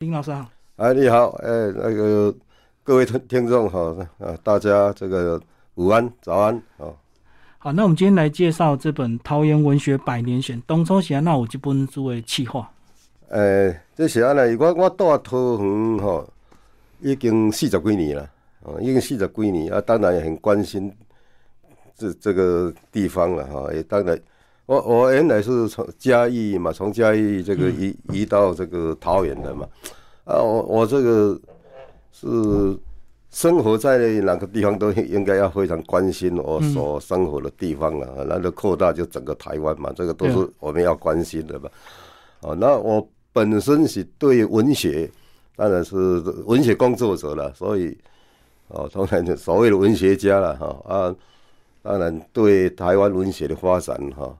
林老师好，哎，你好，哎，那个各位听听众好，啊，大家这个午安、早安，哦，好，那我们今天来介绍这本《桃园文学百年选》，东周写那我就本作为企划。诶，这是安尼，我我住桃园吼，已经四十几年了，哦，已经四十几年啊，当然也很关心这这个地方了哈，也当然。我我原来是从嘉义嘛，从嘉义这个移移到这个桃园的嘛，啊，我我这个是生活在哪个地方都应该要非常关心我所生活的地方了，那就扩大就整个台湾嘛，这个都是我们要关心的嘛。哦，那我本身是对文学，当然是文学工作者了，所以哦，当然所谓的文学家了哈啊，当然对台湾文学的发展哈。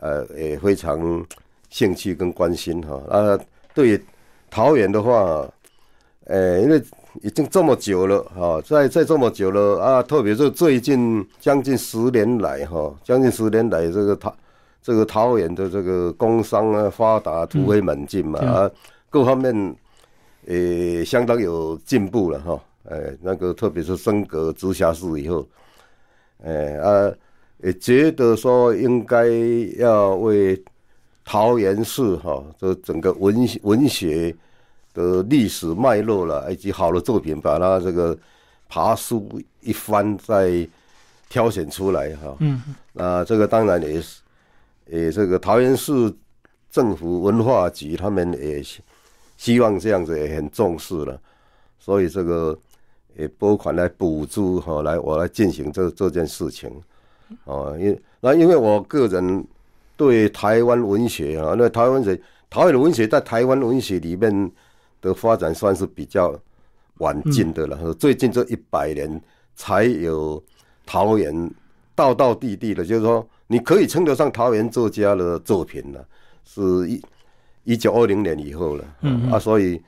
呃，也非常兴趣跟关心哈。啊，对于桃园的话，呃，因为已经这么久了哈，在在这么久了啊，特别是最近将近十年来哈，将近十年来这个桃这个桃园的这个工商啊发达突飞猛进嘛啊，各方面也相当有进步了哈。哎，那个特别是升格直辖市以后，哎啊。也觉得说应该要为桃园市哈这整个文文学的历史脉络了，以及好的作品，把它这个爬书一番，再挑选出来哈。嗯。那这个当然也是，也这个桃园市政府文化局他们也希望这样子也很重视了，所以这个也拨款来补助哈，来我来进行这这件事情。哦，因那因为我个人对台湾文学啊，那台湾文学、桃园的文学在台湾文学里面的发展算是比较晚近的了。最近这一百年才有桃园道道地地的，就是说你可以称得上桃园作家的作品了，是一一九二零年以后了。嗯啊，所以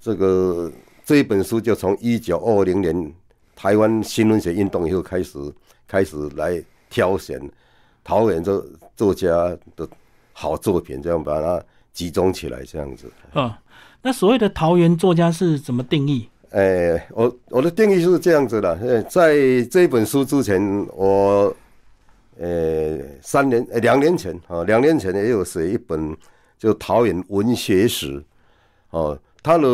这个这一本书就从一九二零年台湾新文学运动以后开始。开始来挑选桃园这作家的好作品，这样把它集中起来，这样子。嗯，那所谓的桃园作家是怎么定义？诶，我我的定义是这样子的。在这本书之前，我呃三年两年前啊，两年前也有写一本就《桃园文学史》哦，他的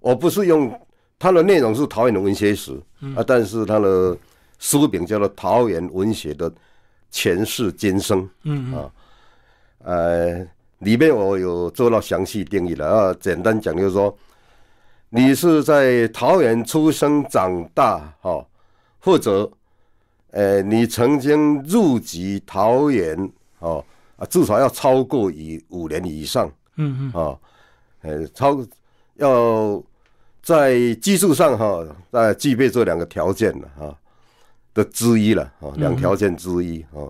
我不是用它的内容是桃园的文学史啊，但是它的。书名叫做《桃园文学的前世今生》，嗯啊，呃，里面我有做到详细定义了啊。简单讲就是说，你是在桃园出生长大，哈，或者，呃，你曾经入籍桃园，哦啊，至少要超过以五年以上，嗯嗯啊，呃，超要在技术上哈，呃，具备这两个条件了哈。的之一了啊，两条件之一啊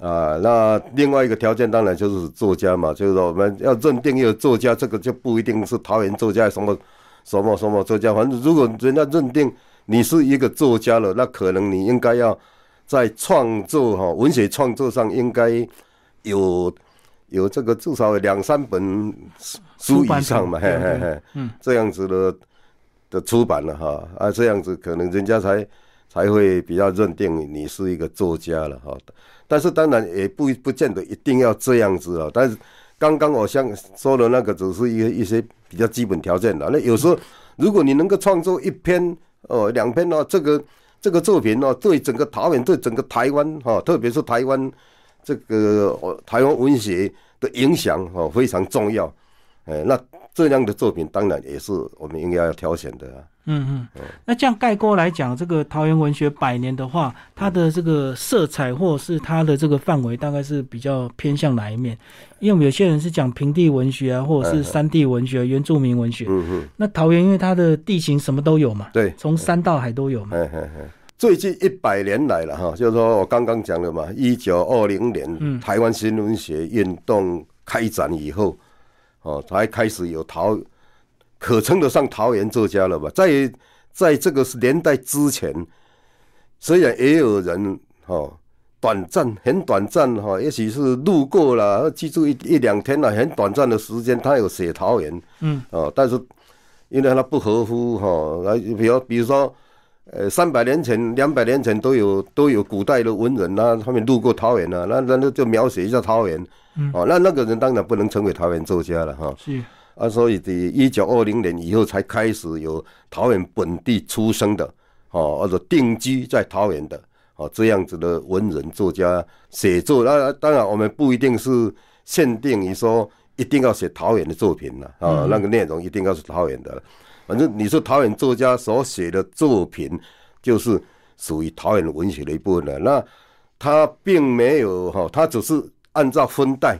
啊，那另外一个条件当然就是作家嘛，就是说我们要认定一个作家，这个就不一定是桃园作家什么什么什么作家，反正如果人家认定你是一个作家了，那可能你应该要在创作哈文学创作上应该有有这个至少两三本书以上嘛，嘿嘿嘿，嗯，这样子的的出版了哈啊，这样子可能人家才。才会比较认定你是一个作家了哈，但是当然也不不见得一定要这样子啊。但是刚刚我像说的那个只是一个一些比较基本条件的。那有时候如果你能够创作一篇哦两篇呢，这个这个作品呢，对整个桃园对整个台湾哈，特别是台湾这个台湾文学的影响哦非常重要。哎，那这样的作品当然也是我们应该要挑选的啊。嗯嗯，那这样概括来讲，这个桃园文学百年的话，它的这个色彩或者是它的这个范围，大概是比较偏向哪一面？因为我们有些人是讲平地文学啊，或者是山地文学、原住民文学。嗯嗯。那桃园因为它的地形什么都有嘛，对，从山到海都有嘛。嗯嗯嗯。最近一百年来了哈，就是说我刚刚讲的嘛，一九二零年台湾新文学运动开展以后，哦，才开始有桃。可称得上桃园作家了吧？在在这个年代之前，虽然也有人哈短暂，很短暂哈，也许是路过了，记住一一两天了，很短暂的时间，他有写桃园，嗯，哦，但是因为他不合乎哈，来比如比如说，呃，三百年前、两百年前都有都有古代的文人啊，他们路过桃园啊，那那那就描写一下桃园，嗯哦，那那个人当然不能成为桃园作家了哈，是，啊，所以的一九二零年以后才开始有桃园本地出生的，哦，或者定居在桃园的。哦，这样子的文人作家写作，那当然我们不一定是限定于说一定要写桃园的作品了啊，那个内容一定要是桃园的。反正你说桃园作家所写的作品，就是属于桃园文学的一部分了。那他并没有哈，他只是按照分代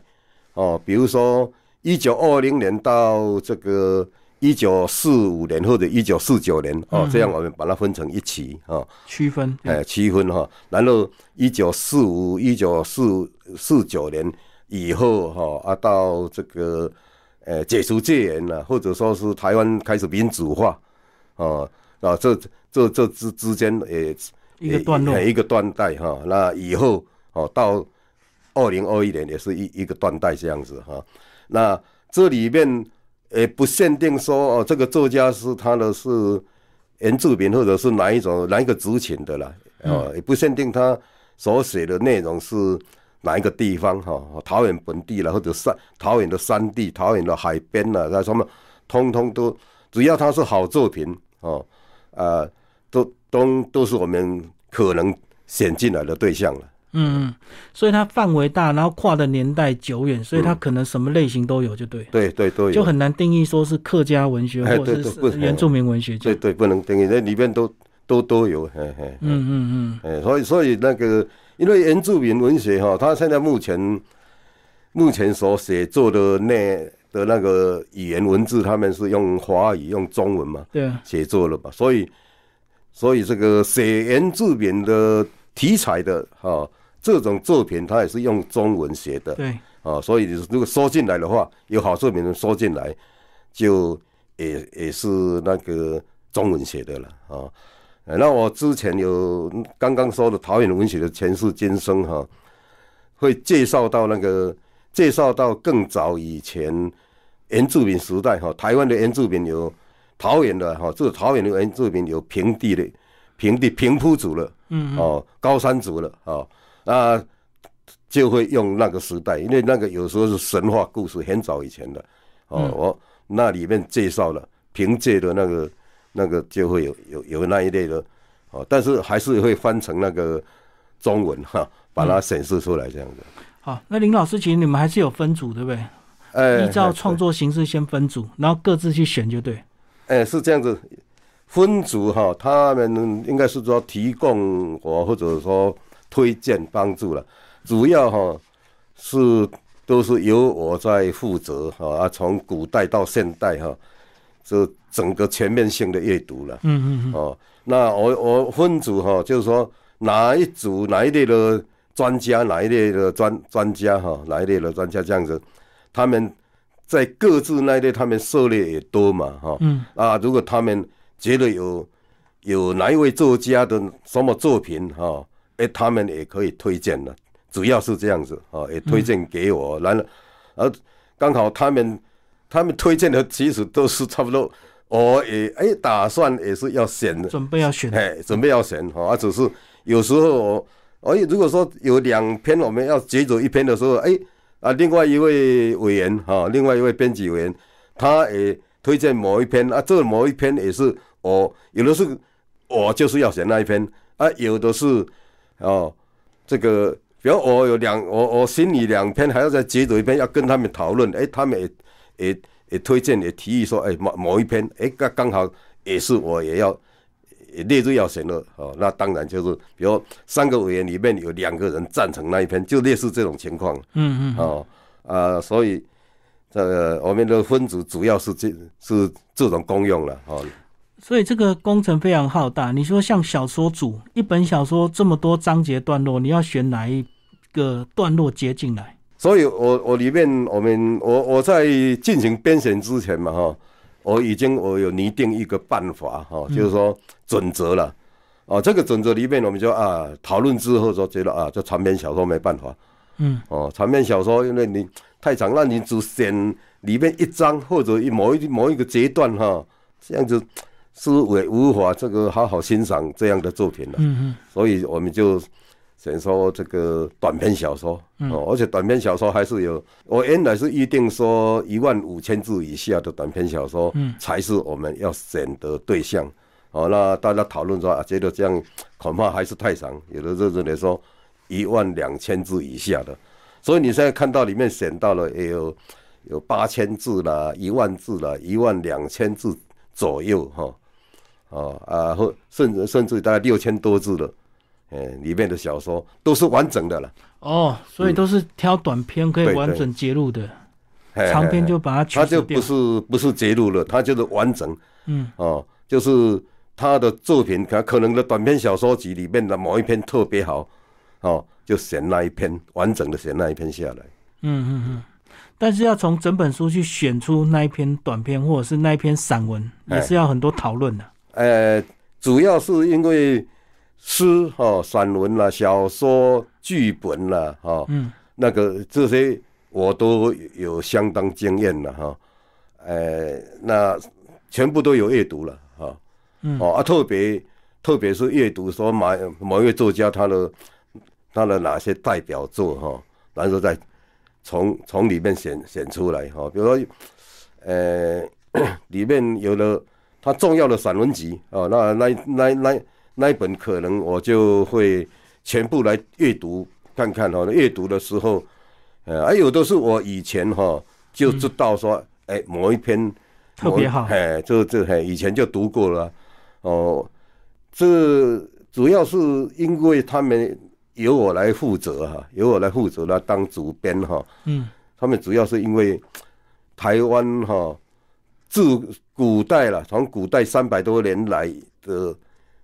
哦，比如说一九二零年到这个。一九四五年或者一九四九年哦，这样我们把它分成一期哦，区分哎区分哈。然后一九四五、一九四四九年以后哈啊，到这个呃解除戒严了，或者说是台湾开始民主化啊啊，这这这之之间也一个段落，一个断代哈。那以后哦，到二零二一年也是一一个断代这样子哈。那这里面。也不限定说哦，这个作家是他的是原住民，或者是哪一种哪一个族群的啦，哦，也不限定他所写的内容是哪一个地方哈，桃园本地了，或者山桃园的山地、桃园的海边了，那什么，通通都只要它是好作品哦，啊，都都都是我们可能选进来的对象了。嗯，所以它范围大，然后跨的年代久远，所以它可能什么类型都有，就对。对对都有，就很难定义说是客家文学或者是原住民文学。对对，不能定义，那里面都都都有。嘿嘿。嗯嗯嗯。哎，所以所以那个，因为原住民文学哈，他现在目前目前所写作的那的那个语言文字，他们是用华语、用中文嘛？对。写作了嘛？所以所以这个写原住民的题材的哈。这种作品他也是用中文写的，对，啊，所以如果收进来的话，有好作品能收进来，就也也是那个中文写的了啊。那我之前有刚刚说的桃园文学的前世今生哈，会介绍到那个介绍到更早以前原住民时代哈，台湾的原住民有桃园的哈，这个桃园的原住民有平地的平地平铺族了，嗯，哦，高山族了啊。那，就会用那个时代，因为那个有时候是神话故事，很早以前的哦。我那里面介绍了凭借的那个那个就会有有有那一类的哦，但是还是会翻成那个中文哈，把它显示出来这样的。好，那林老师，其实你们还是有分组对不对？哎，依照创作形式先分组，然后各自去选就对。哎，是这样子，分组哈，他们应该是说提供我或者说。推荐帮助了，主要哈是都是由我在负责哈啊，从古代到现代哈，这整个全面性的阅读了。嗯嗯嗯。哦，那我我分组哈，就是说哪一组哪一类的专家，哪一类的专专家哈，哪一类的专家这样子，他们在各自那一类，他们涉猎也多嘛哈。嗯。啊，如果他们觉得有有哪一位作家的什么作品哈。哎，他们也可以推荐的，主要是这样子啊，也推荐给我，然后，而刚好他们他们推荐的其实都是差不多，我也哎打算也是要选的，准备要选，哎，准备要选哈，只是有时候我，哎，如果说有两篇我们要截走一篇的时候，哎啊，另外一位委员哈，另外一位编辑委员，他也推荐某一篇啊，这某一篇也是我有的是我就是要选那一篇啊，有的是。哦，这个，比如我有两，我我心里两篇，还要再接走一篇，要跟他们讨论。哎，他们也也也推荐，也提议说，哎，某某一篇，哎，刚刚好也是我也要列入要选的。哦，那当然就是，比如三个委员里面有两个人赞成那一篇，就类似这种情况。嗯嗯。哦啊，所以这个我们的分组主要是这是这种功用了。哦。所以这个工程非常浩大。你说像小说组，一本小说这么多章节段落，你要选哪一个段落接进来？所以我我里面我们我我在进行编选之前嘛哈，我已经我有拟定一个办法哈，就是说准则了。哦，这个准则里面，我们就啊讨论之后就觉得啊，这长篇小说没办法。嗯，哦，长篇小说因为你太长，那你只选里面一章或者一某一某一个阶段哈，这样子是为无法这个好好欣赏这样的作品了。嗯嗯，所以我们就选说这个短篇小说。哦，而且短篇小说还是有，我原来是预定说一万五千字以下的短篇小说，嗯，才是我们要选的对象。哦，那大家讨论说啊，觉得这样恐怕还是太长，有的认为说一万两千字以下的，所以你现在看到里面选到了也有有八千字啦，一万字啦，一万两千字左右哈，哦啊或甚至甚至大概六千多字的，哎，里面的小说都是完整的了。哦，所以都是挑短篇可以完整揭露的，嘿长篇就把它取它就不。是不是揭露了，它就是完整嗯哦，就是他的作品，他可能的短篇小说集里面的某一篇特别好，哦，就选那一篇完整的选那一篇下来。嗯嗯嗯。但是要从整本书去选出那一篇短篇或者是那一篇散文，哎也是要很多讨论的。呃，主要是因为诗哈、散文啦、小说、剧本啦，哈、嗯那个这些我都有相当经验了哈。呃，那全部都有阅读了哈。嗯哦啊，特别特别是阅读说某某一位作家他的他的哪些代表作哈，然后再从从里面选选出来哈，比如说呃 里面有了他重要的散文集哦，那那那那那一本可能我就会全部来阅读看看哈。阅读的时候，呃，还有的是我以前哈就知道说，哎、某一篇特别好哎，这这嘿以前就读过了，哦，这主要是因为他们由我来负责哈，由我来负责来当主编哈，嗯他们主要是因为台湾哈，自古代了，从古代三百多年来的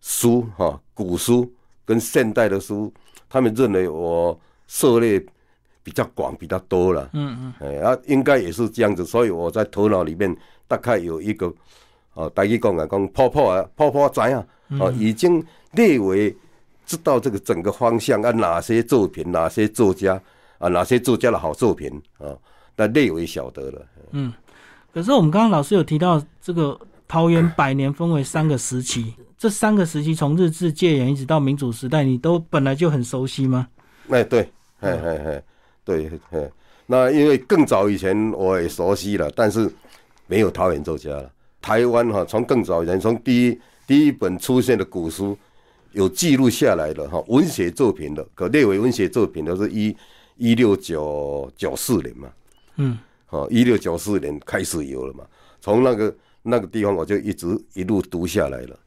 书哈，古书跟现代的书，他们认为我涉猎比较广，比较多了。嗯嗯哎，啊，应该也是这样子，所以我在头脑里面大概有一个，哦，大家讲啊，讲泡泡啊，泡泡仔啊，哦，已经列为知道这个整个方向啊，哪些作品，哪些作家啊，哪些作家的好作品啊，那列为晓得了。嗯。可是我们刚刚老师有提到这个桃园百年分为三个时期，这三个时期从日治戒严一直到民主时代，你都本来就很熟悉吗？哎，对，嘿嘿嘿，对，嘿，那因为更早以前我也熟悉了，但是没有桃园作家了。台湾哈，从更早以前，从第一第一本出现的古书有记录下来的哈，文学作品的，可列为文学作品的是一一六九九四年嘛，嗯。哦，一六九四年开始有了嘛，从那个那个地方我就一直一路读下来了，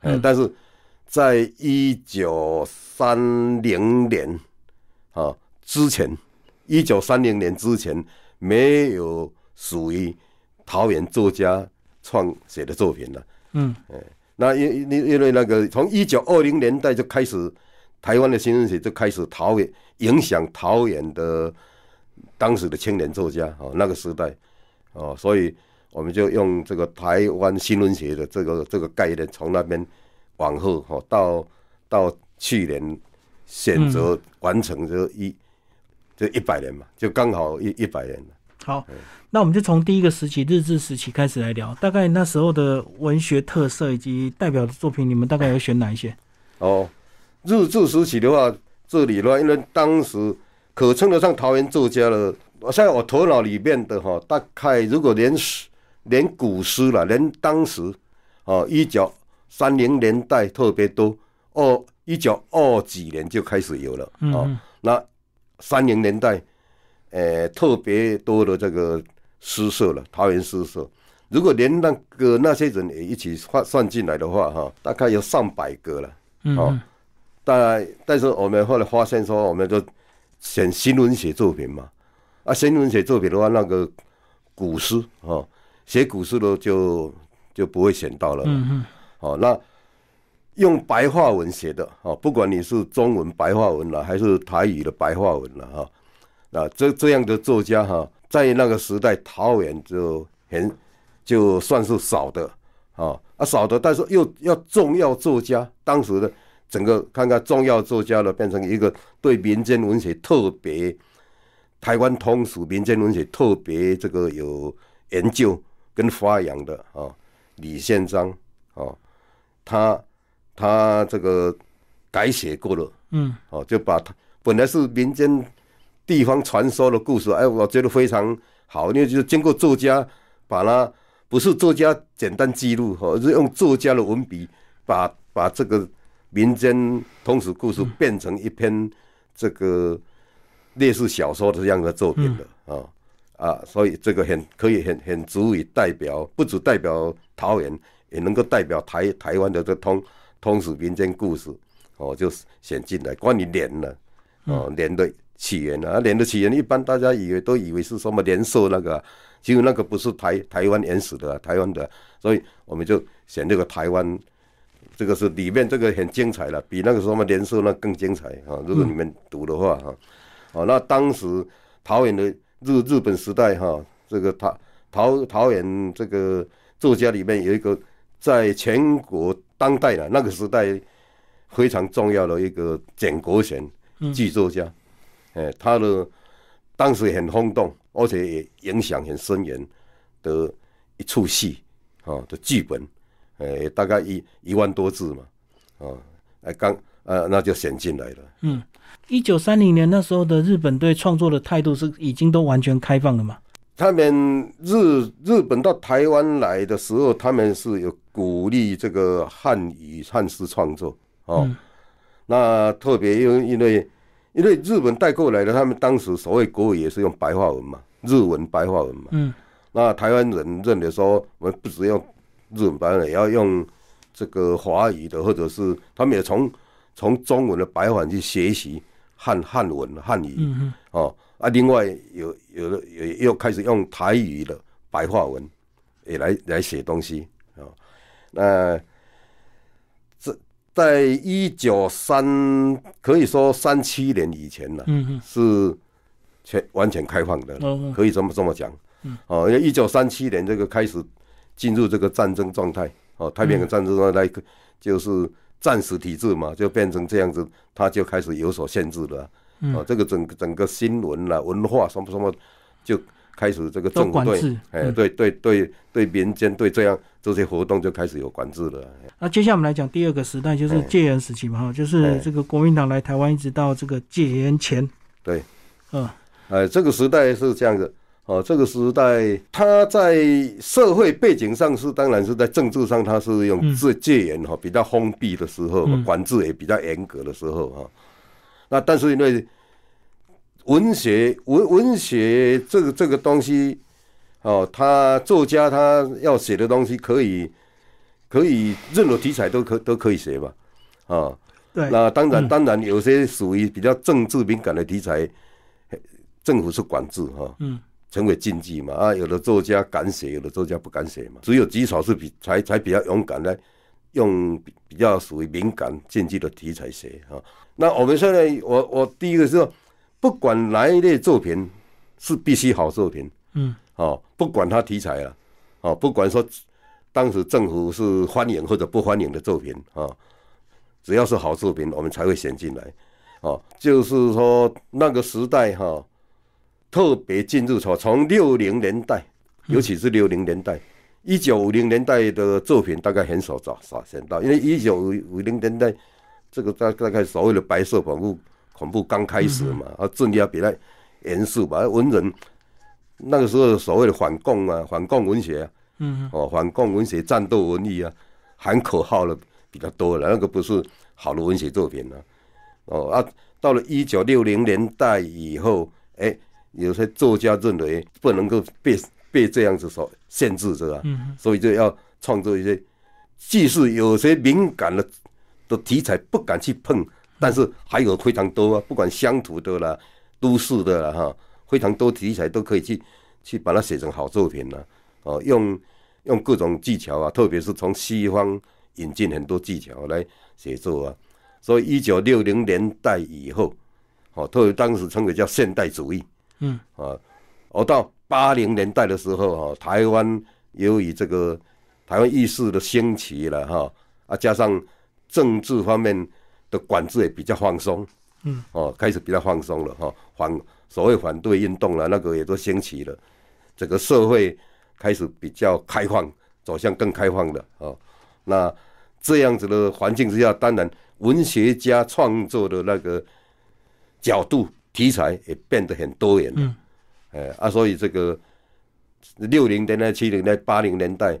哎、但是在一九三零年啊之前，一九三零年之前没有属于桃园作家创写的作品了。嗯那因因因为那个从一九二零年代就开始，台湾的新闻学就开始桃园影响桃园的当时的青年作家哦，那个时代哦，所以我们就用这个台湾新闻学的这个这个概念，从那边往后哦，到到去年选择完成这一这一百年嘛，就刚好一一百年了。好，那我们就从第一个时期日治时期开始来聊，大概那时候的文学特色以及代表的作品，你们大概有选哪一些？哦，日治时期的话，这里的话，因为当时可称得上桃园作家了。我现在我头脑里面的哈，大概如果连诗连古诗了，连当时哦，一九三零年代特别多，哦，一九二几年就开始有了哦。嗯那三零年代，呃，特别多的这个诗社了，桃园诗社。如果连那个那些人也一起算算进来的话，哈，大概有上百个了。嗯哦嗯但但是我们后来发现说，我们就选新文学作品嘛。啊，新文学作品的话，那个古诗哦，写古诗的就就不会选到了。嗯嗯。哦，那用白话文写的哦，不管你是中文白话文了，还是台语的白话文了，哈、那这这样的作家哈、在那个时代桃园就很就算是少的啊啊少的，但是又要重要作家，当时的整个看看重要作家了，变成一个对民间文学特别，台湾通俗民间文学特别这个有研究跟发扬的啊，李宪章哦，他他这个改写过了，嗯，哦，就把他本来是民间地方传说的故事，哎，我觉得非常好，因为就是经过作家把它不是作家简单记录，哈，而是用作家的文笔把把这个民间通俗故事变成一篇这个类似小说的这样的作品的啊啊，所以这个很可以很很足以代表，不只代表桃园，也能够代表台台湾的这通通史民间故事，哦，就选进来关于莲呢，哦，莲的起源啊，莲的起源一般大家以为都以为是什么莲寿那个啊，其实那个不是台台湾原始的啊、台湾的，所以我们就选这个台湾，这个是里面这个很精彩了，比那个什么莲寿那更精彩啊！如果你们读的话哈，哦，那当时桃园的日日本时代哈，这个桃桃桃园这个作家里面有一个在全国当代的那个时代非常重要的一个简国贤剧作家，哎，他的当时很轰动，而且也影响很深远的一出戏啊的剧本，呃，大概一一万多字嘛，啊，哎刚呃那就选进来了。嗯，一九三零年那时候的日本对创作的态度是已经都完全开放了嘛？他们日日本到台湾来的时候，他们是有鼓励这个汉语汉诗创作哦。嗯那特别因为因为因为日本带过来的，他们当时所谓国语也是用白话文嘛，日文白话文嘛。嗯那台湾人认为说，我们不只用日文白话文，也要用这个华语的，或者是他们也从从中文的白话文去学习汉汉文汉语。哦啊，另外有有的也又开始用台语的白话文也来来写东西啊、哦。那这在一九三可以说三七年以前呢，是全完全开放的可以这么这么讲。哦，因为一九三七年这个开始进入这个战争状态，哦，太平洋战争状态就是战时体制嘛，就变成这样子，他就开始有所限制了。啊。这个整个整个新闻啦、文化什么什么，就开始这个都政府对管制，哎、嗯。对对对对民间对这样这些活动就开始有管制了。那接下来我们来讲第二个时代，就是哎。戒严时期嘛，哈，就是哎。这个国民党来台湾一直到这个戒严前，对，嗯。哎，这个时代是这样子。哦，这个时代，他在社会背景上是，当然是在政治上，他是用自戒戒严哈，比较封闭的时候，嗯管制也比较严格的时候哈。那但是因为文学文文学这个这个东西，哦，他作家他要写的东西可以可以任何题材都可都可以写嘛，啊，对，那当然嗯当然有些属于比较政治敏感的题材，政府是管制哈。嗯成为禁忌嘛啊，有的作家敢写，有的作家不敢写嘛，只有极少是比才才比较勇敢来用比比较属于敏感禁忌的题材写啊。那我们现在，我我第一个是说，不管哪一类作品是必须好作品嗯哦，不管它题材啊，哦，不管说当时政府是欢迎或者不欢迎的作品啊，只要是好作品，我们才会选进来。哦，就是说那个时代哈、特别进入从从六零年代，尤其是六零年代，一九五零年代的作品大概很少找少见到，因为一九五零年代这个大大概所谓的白色恐怖恐怖刚开始嘛，啊，镇压比较严肃吧，文人那个时候所谓的反共啊，反共文学啊，嗯哦，反共文学、战斗文艺啊，喊口号的比较多了，那个不是好的文学作品了、哦啊，到了一九六零年代以后，哎、有些作家认为不能够被被这样子所限制着啊，嗯所以就要创作一些，即使有些敏感的的题材不敢去碰，但是还有非常多啊，不管乡土的啦、都市的啦哈，非常多题材都可以去去把它写成好作品了。哦，用用各种技巧啊，特别是从西方引进很多技巧来写作啊。所以一九六零年代以后，哦，特别当时称为叫现代主义嗯啊。而到八零年代的时候，哦，台湾由于这个台湾意识的兴起了哈，啊，加上政治方面的管制也比较放松，嗯，哦，开始比较放松了哈，反所谓反对运动了，那个也都兴起了，整个社会开始比较开放，走向更开放的啊。那这样子的环境之下，当然文学家创作的那个角度、题材也变得很多元了。嗯，哎啊，所以这个六零年代、七零年代、八零年代，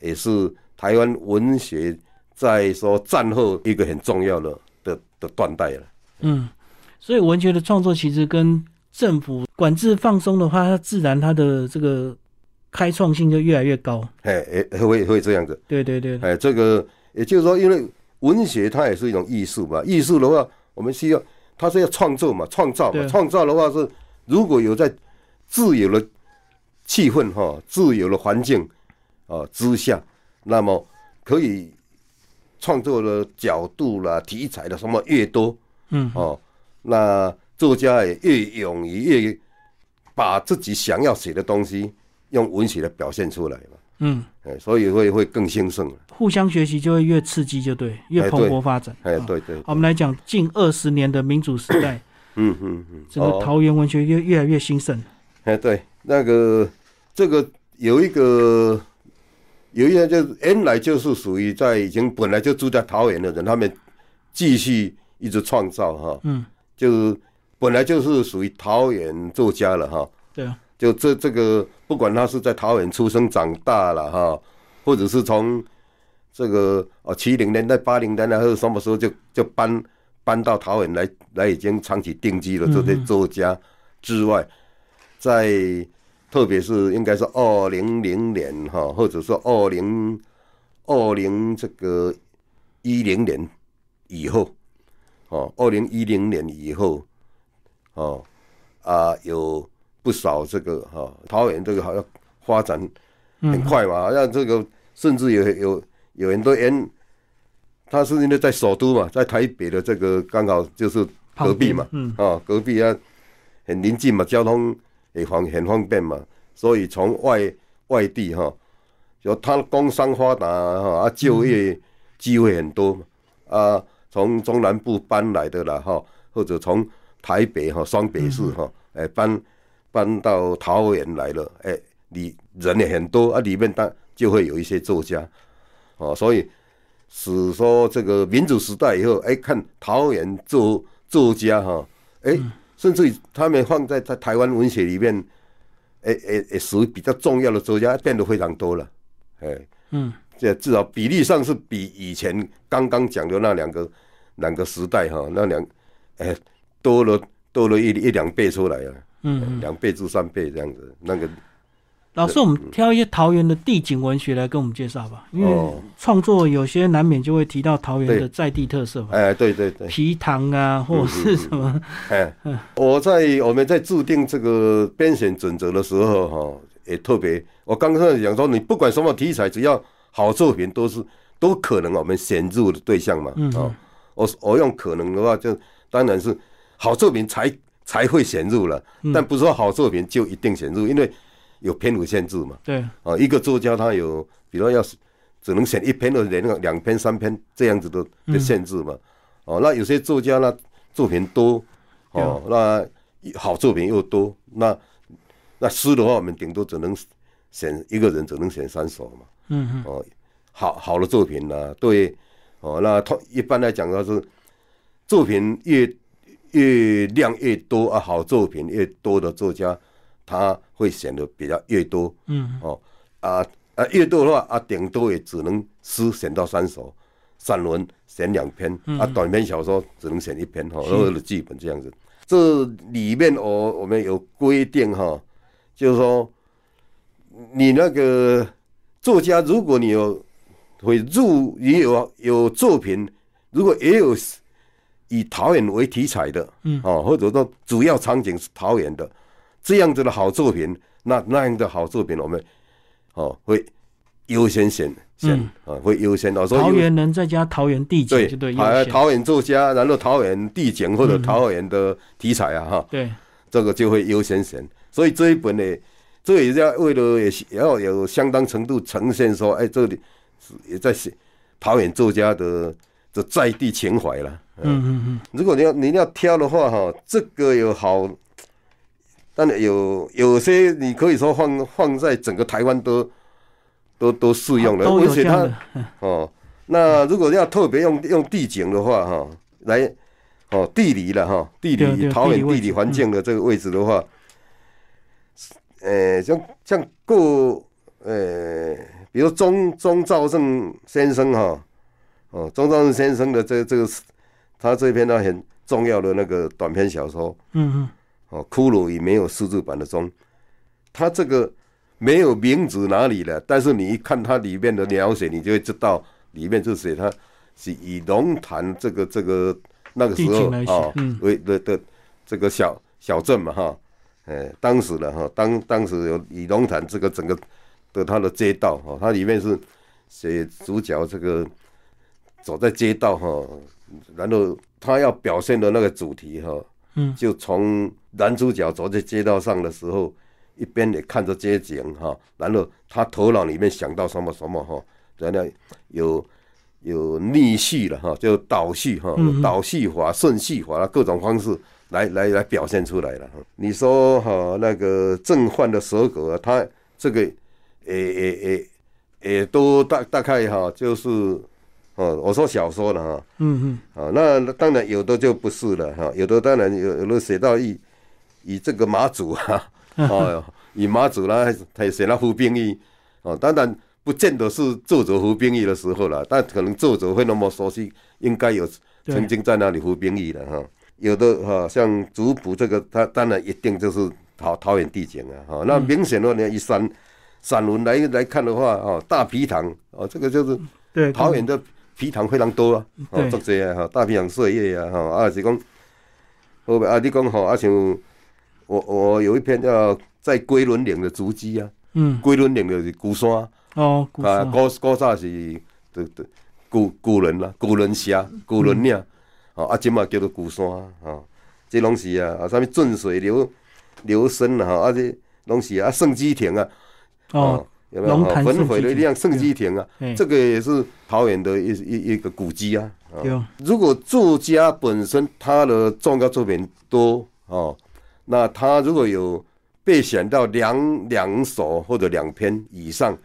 也是台湾文学在说战后一个很重要的的的断代了。嗯，所以文学的创作其实跟政府管制放松的话，它自然它的这个开创性就越来越高。哎，哎，会会这样子。对对对，哎，这个也就是说，因为文学它也是一种艺术嘛，艺术的话，我们需要它是要创作嘛，创造嘛对，创造的话是如果有在自由的气氛哈、自由的环境啊之下，那么可以创作的角度啦、题材的什么越多嗯，哦，那作家也越勇于越把自己想要写的东西用文学的表现出来嘛，嗯，哎，所以会会更兴盛了。互相学习就会越刺激，就对，越蓬勃发展。哎，啊对对，我们来讲近二十年的民主时代，嗯嗯嗯，整个桃园文学越越来越兴盛。哎对，那个这个有一个有一个就是原来就是属于在已经本来就住在桃园的人，他们继续一直创造哈，嗯，就是本来就是属于桃园作家了哈，对啊，就这这个不管他是在桃园出生长大了哈，或者是从这个哦七零年代八零年代或者什么时候就就搬搬到桃园来来已经长期定居了这些作家之外，在特别是应该是二零零年哈，或者是二零二零这个一零年以后，哦，二零一零年以后，哦啊有不少这个哈、桃园这个好像发展很快嘛，好像这个甚至有有有很多人，他是因为在首都嘛，在台北的这个刚好就是隔壁嘛，嗯。啊，隔壁啊很临近嘛，交通也方很方便嘛，所以从外外地哈，就他工商发达哈，啊就业机会很多嘛，啊从中南部搬来的啦哈，或者从台北哈双北市哈，哎搬搬到桃园来了，哎里人也很多啊，里面当就会有一些作家，哦，所以使说这个民主时代以后，哎看桃园作作家哈，哎。甚至于他们放在在台湾文学里面，哎哎哎，属于比较重要的作家变得非常多了，哎，嗯，这至少比例上是比以前刚刚讲的那两个两个时代哈，那两哎多了多了一一两倍出来了，嗯，两倍至三倍这样子，那个老师，我们挑一些桃园的地景文学来跟我们介绍吧，因为哦创作有些难免就会提到桃园的在地特色嘛，哎，对对对，皮糖啊，或者是什么，哎，我在我们在制定这个编选准则的时候，哈，也特别，我刚刚讲说，你不管什么题材，只要好作品，都是都可能我们选入的对象嘛。嗯。哦，我我用可能的话，就当然是好作品才才会选入了，但不是说好作品就一定选入，因为有篇幅限制嘛。对，啊，一个作家他有，比如要是只能选一篇或者两两篇、三篇这样子的的限制嘛。哦，那有些作家呢作品多，哦，那好作品又多，那那诗的话，我们顶多只能选一个人只能选三首嘛。嗯嗯，哦，好好的作品呢、对，哦，那通一般来讲的是作品越越量越多啊，好作品越多的作家，他会选的比较越多。嗯，哦啊啊，越多的话啊，顶多也只能诗选到三首，散文选两篇，啊，短篇小说只能选一篇哈，或者剧本这样子。这里面我我们有规定哈，就是说你那个作家，如果你有会入，也有有作品，如果也有以桃园为题材的，嗯，哦，或者说主要场景是桃园的，这样子的好作品，那那样的好作品，我们哦会优先选选啊，会优先桃园人再加桃园地景，对桃桃园作家，然后桃园地景或者桃园的题材啊，哈，对，这个就会优先选。所以这一本呢，这也要为了也也要有相当程度呈现说，哎，这里是也在写桃园作家的的在地情怀了。嗯嗯。嗯，如果你要你要挑的话，哈，这个有好，但有有些你可以说放放在整个台湾都都都适用的，而且它哦，那如果要特别用用地景的话，哈，来哦地理了哈，地理桃园地理环境的这个位置的话，呃，像像过呃，比如钟钟兆正先生哈，哦，钟兆正先生的这这个他这篇呢很重要的那个短篇小说，嗯嗯，哦，骷髅与没有数字版的钟，他这个没有名字哪里了，但是你一看它里面的描写，你就会知道里面就写他是以龙潭这个这个那个时候啊嗯。为的的这个小小镇嘛哈，哎，当时的哈当当时有以龙潭这个整个的它的街道哈，它里面是写主角这个走在街道哈，然后他要表现的那个主题哈，嗯就从男主角走在街道上的时候，一边也看着街景哈，然后他头脑里面想到什么什么哈，然后有有逆序了哈，就倒序哈倒序法、顺序法各种方式来来来表现出来了。哈你说哈那个正焕的蛇狗啊，它这个也也也也都大大概哈就是哦，我说小说了哈。嗯嗯啊，那当然有的就不是了哈，有的当然有有的写到以以这个马祖啊，哦，以马祖啦，他写到服兵役，哦，当然不见得是作者服兵役的时候了，但可能作者会那么熟悉，应该有曾经在那里服兵役的哈。有的哈，像族谱这个，他当然一定就是桃桃园地景啊，哈，那明显的话你以散散文来来看的话，哦，大皮塘哦，这个就是嗯，对，桃园的皮塘非常多啊，哦对，足济啊，吼，大皮塘岁月啊，吼，啊是讲，好啊，你讲吼，啊像我我有一篇叫在龟仑岭的足迹啊，嗯。龟仑岭就是孤山哦，古啊，树古古早是的的古古人啦，古人峡、古人岭，吼啊，即嘛叫做孤山吼，这拢是啊，啊，啥物顺水流流深啊，吼，啊这拢是啊，圣基亭啊，哦，有没有？焚毁圣基亭的一辆圣基亭啊哎，这个也是桃园的一一一个古迹啊。如果作家本身他的重要作品多哦，那他如果有被选到两两首或者两篇以上，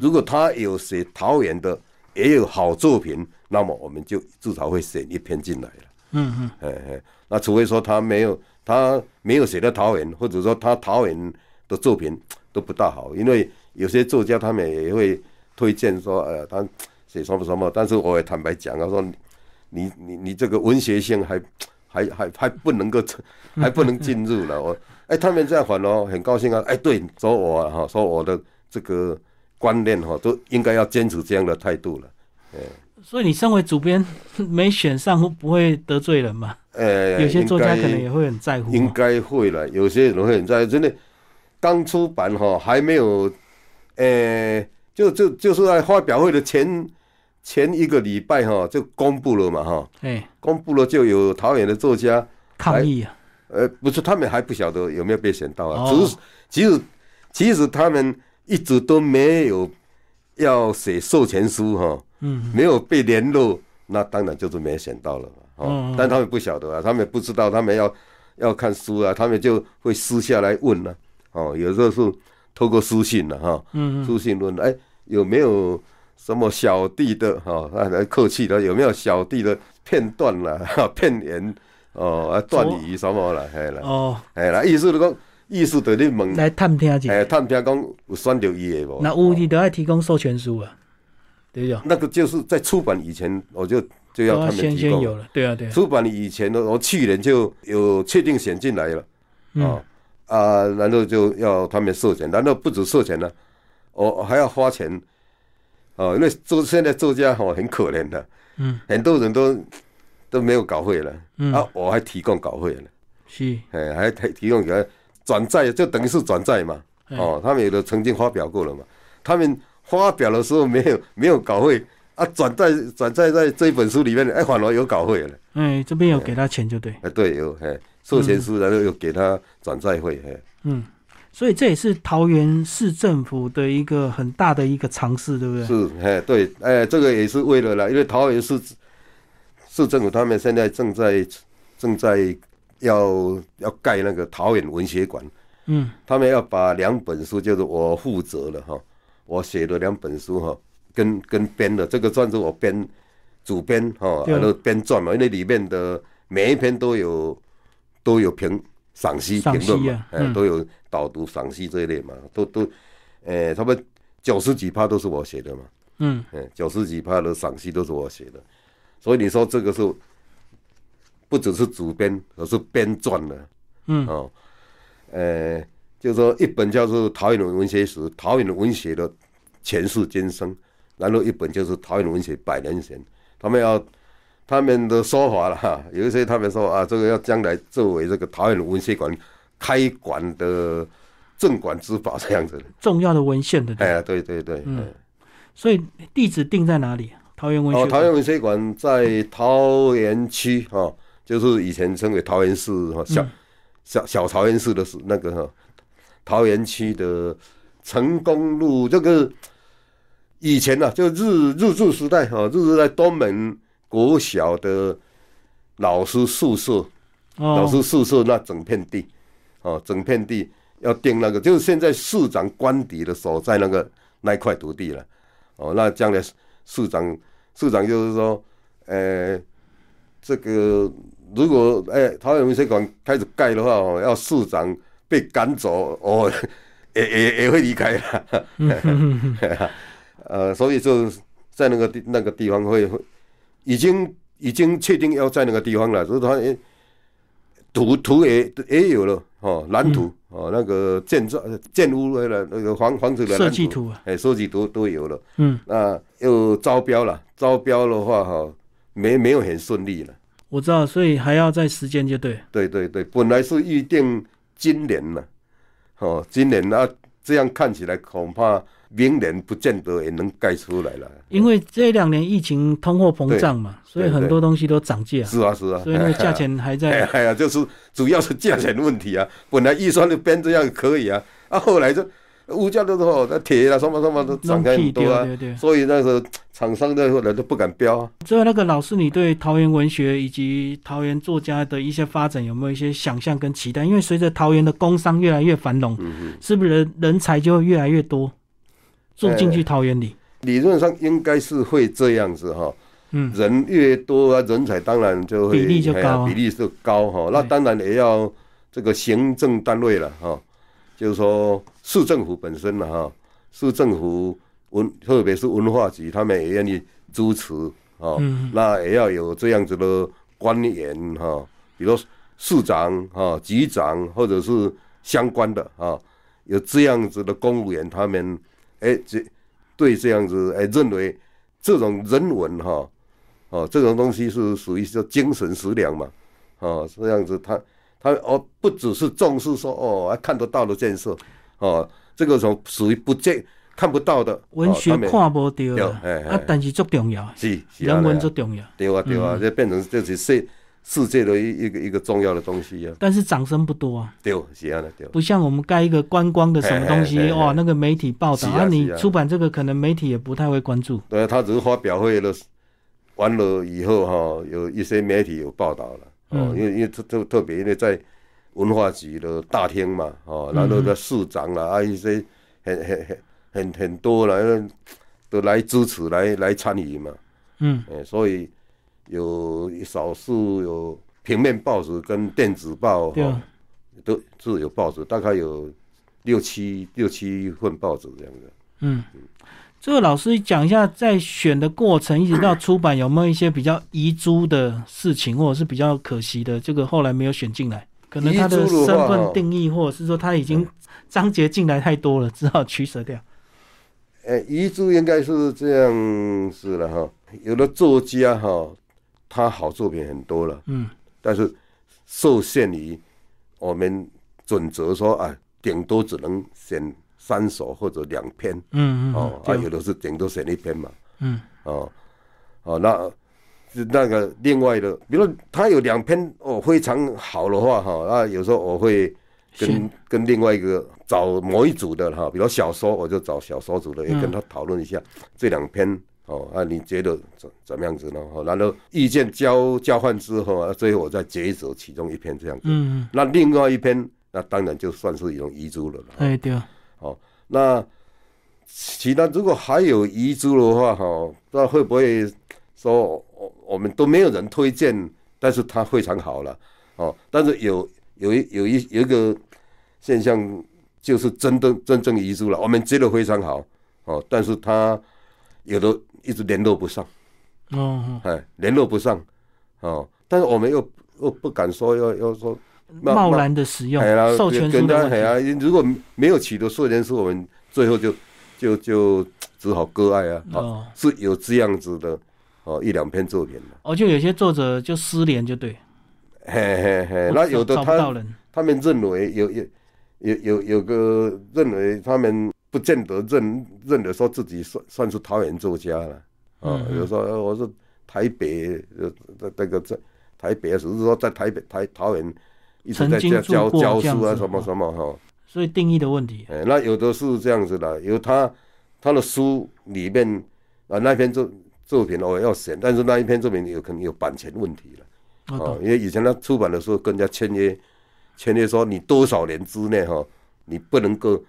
如果他有写桃园的，也有好作品，那么我们就至少会选一篇进来了。嗯嗯，哎哎，那除非说他没有他没有写到桃园，或者说他桃园的作品都不大好，因为有些作家他们也会推荐说，呃，他写什么什么，但是我也坦白讲他，说你你你这个文学性还还还还不能够 还不能进入了，我哎他们这样反哦，很高兴啊，哎对，说我啊哈，说我的这个观念哈，都应该要坚持这样的态度了。所以你身为主编 没选上，会不会得罪人嘛？呃，有些作家可能也会很在乎。应该会了，有些人会很在乎，真的刚出版哈，还没有，呃，就就就是在发表会的前前一个礼拜哈，就公布了嘛哈，哎，公布了就有桃园的作家，抗议啊，呃，不是他们还不晓得有没有被选到啊，哦。只是其实其实他们一直都没有要写授权书哈，嗯，没有被联络，那当然就是没选到了嘛。哦嗯，但他们不晓得啊，他们不知道，他们要要看书啊，他们就会私下来问了、哦，有时候是透过书信了、哈，嗯嗯，书信问，哎，有没有什么小弟的哈？啊，来客气的，有没有小弟的片段啦、哈 片言哦，啊，段语什么啦，嘿啦，哦，嘿啦，意思就讲，意思就你问，来探听一下。哎，探听讲有选到伊的无？那有你都要提供授权书啊，对不对？那个就是在出版以前，我就就要他们提供。先有了，对啊对啊，出版以前呢，我去年就有确定选进来了，嗯啊啊，然后就要他们授权，然后不止授权了，我还要花钱，哦，因为作现在作家哈很可怜的，嗯，很多人都都没有稿费了，嗯。啊，我还提供稿费了，是，哎，还提提供给他转载，就等于是转载嘛，哎哦，他们有的曾经发表过了嘛，他们发表的时候没有没有稿费。啊，转载转载在这一本书里面，哎，反而有稿费了。哎，这边有给他钱就对，哎，对，有哎，授权书，然后又给他转载费，嘿，嗯，所以这也是桃园市政府的一个很大的一个尝试，对不对？是，嘿，对，哎，这个也是为了啦，因为桃园市市政府他们现在正在正在要要盖那个桃园文学馆，嗯，他们要把两本书，就是我负责了哈，我写的两本书哈，跟跟编的，这个算是我编主编哈，对。然后编撰嘛，因为里面的每一篇都有都有评赏析赏评论嘛嗯。都有导读赏析这一类嘛，都都，呃，他们九十几趴都是我写的嘛。嗯，嗯，九十几趴的赏析都是我写的，所以你说这个是不只是主编，而是编撰的，嗯。哦，呃，就是说一本叫做《桃园的文学史》，桃园的文学的前世今生，然后一本就是《桃园文学百年前》，他们要他们的说法了哈，有一些他们说啊，这个要将来作为这个桃园的文学馆开馆的镇馆之宝这样子。的，重要的文献的，哎呀，对对对，嗯。嗯所以地址定在哪里？桃园文学哦，馆。桃园文学馆在桃园区哈、哦，就是以前称为桃园市哈、小、嗯。小小桃园市的是那个哈、桃园区的成功路这个以前呢、啊，就日日治时代哈、日治时代东门国小的老师宿舍，哦，老师宿舍那整片地，哦，整片地要定那个，就是现在市长官邸的所在那个那一块土地了，哦，那将来市长市长就是说，呃，这个如果哎桃园文学馆开始盖的话，哦，要市长被赶走，哦，也也也会离开了，呃，所以就在那个地那个地方会会已经已经确定要在那个地方了，就是他。诶图图也也有了哦，蓝图、哦，那个建造建屋的那个房房子的蓝设计图啊，哎，设计图都有了。嗯，那又招标了，招标的话哈、没没有很顺利了。我知道，所以还要在时间就对。对对对，本来是预定今年呢，哦，今年啊，这样看起来恐怕明年不见得也能盖出来了。因为这两年疫情通货膨胀嘛，所以很多东西都涨价，是啊是啊，所以那个价钱还 哎在。哎呀，就是主要是价钱问题啊。本来预算就编这样可以啊，啊，后来就物价都说那铁啊什么什么都涨开很多啊对，对对。所以那时候厂商那后来都不敢标啊。最后那个老师，你对桃园文学以及桃园作家的一些发展有没有一些想象跟期待？因为随着桃园的工商越来越繁荣，是不是人人才就会越来越多住进去桃园里？理论上应该是会这样子哈。嗯，人越多啊，人才当然就会比例就高啊哎比例就高哈。那当然也要这个行政单位了哈，就是说市政府本身了哈，市政府文特别是文化局，他们也愿意支持啊。嗯那也要有这样子的官员哈，比如市长哈、局长或者是相关的啊，有这样子的公务员，他们哎这对这样子哎认为这种人文哈。哦，这种东西是属于叫精神食粮嘛，哦，这样子他他哦，不只是重视说哦还看得到的建设，哦，这个种属于不见看不到的文学看不到对啊，但是最重要，是是人文这最重要。对啊对啊，这变成这是世世界的一一个一个重要的东西啊，但是掌声不多啊，对是啊的对。不像我们盖一个观光的什么东西嘿嘿嘿嘿。哇，那个媒体报道那你出版这个可能媒体也不太会关注。对啊，他只是发表会了，完了以后哈、有一些媒体有报道了，哦，嗯。因为因为特特特别因为在文化局的大厅嘛，哦，然后的市长啦，啊一些很很很很很多人都来支持来来参与嘛，嗯，哎，所以有少数有平面报纸跟电子报哈、对啊，都是有报纸，大概有六七六七份报纸这样的。嗯，这个老师讲一下，在选的过程一直到出版，有没有一些比较遗珠的事情，或者是比较可惜的？这个后来没有选进来，可能他的身份定义，或者是说他已经章节进来太多了，只好取舍掉。呃，遗珠应该是这样子了哈。有的作家哈，他好作品很多了，嗯。但是受限于我们准则说啊，顶多只能选三首或者两篇。嗯嗯哦，啊，有的是顶多选一篇嘛，嗯。哦，哦，那那个另外的，比如他有两篇哦非常好的话哈，那，有时候我会跟跟另外一个找某一组的哈，比如小说，我就找小说组的，也嗯跟他讨论一下这两篇哦，啊，你觉得怎怎么样子呢？哦，然后意见交交换之后啊，最后我再抉择其中一篇这样子。嗯，那另外一篇，那当然就算是一种遗珠了啦。哎对，哦那其他如果还有遗珠的话，哈，那会不会说我我们都没有人推荐，但是它非常好了，哦，但是有有一有一有一个现象，就是真的真正遗珠了，我们觉得非常好，哦，但是他有的一直联络不上，哦，哎，联络不上，哦，但是我们又又不敢说要要说。那贸然的使用授权书跟的问题，他如果没有取得授权书，我们最后就就就只好割爱啊。哦，哦，是有这样子的哦，一两篇作品的，哦，就有些作者就失联，就对，嘿嘿嘿。那有的他，他们认为有有有有有个认为他们不见得认认得说自己算算是桃园作家了啊嗯，嗯。有时候呃我是台北呃这这个在台北，只是说在台北台桃园一直在教教教书啊什么什么哈。所以定义的问题，哎，那有的是这样子的，有他他的书里面啊那篇作作品我要选，但是那一篇作品有可能有版权问题了哦，，因为以前他出版的时候跟人家签约，签约说你多少年之内哈，你不能够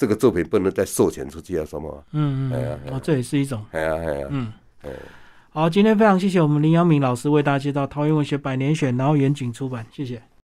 这个作品不能再授权出去啊什么，嗯嗯哦，这也是一种，哎呀哎呀，嗯哎。好，今天非常谢谢我们林阳明老师为大家介绍桃园文学百年选，然后远景出版，谢谢。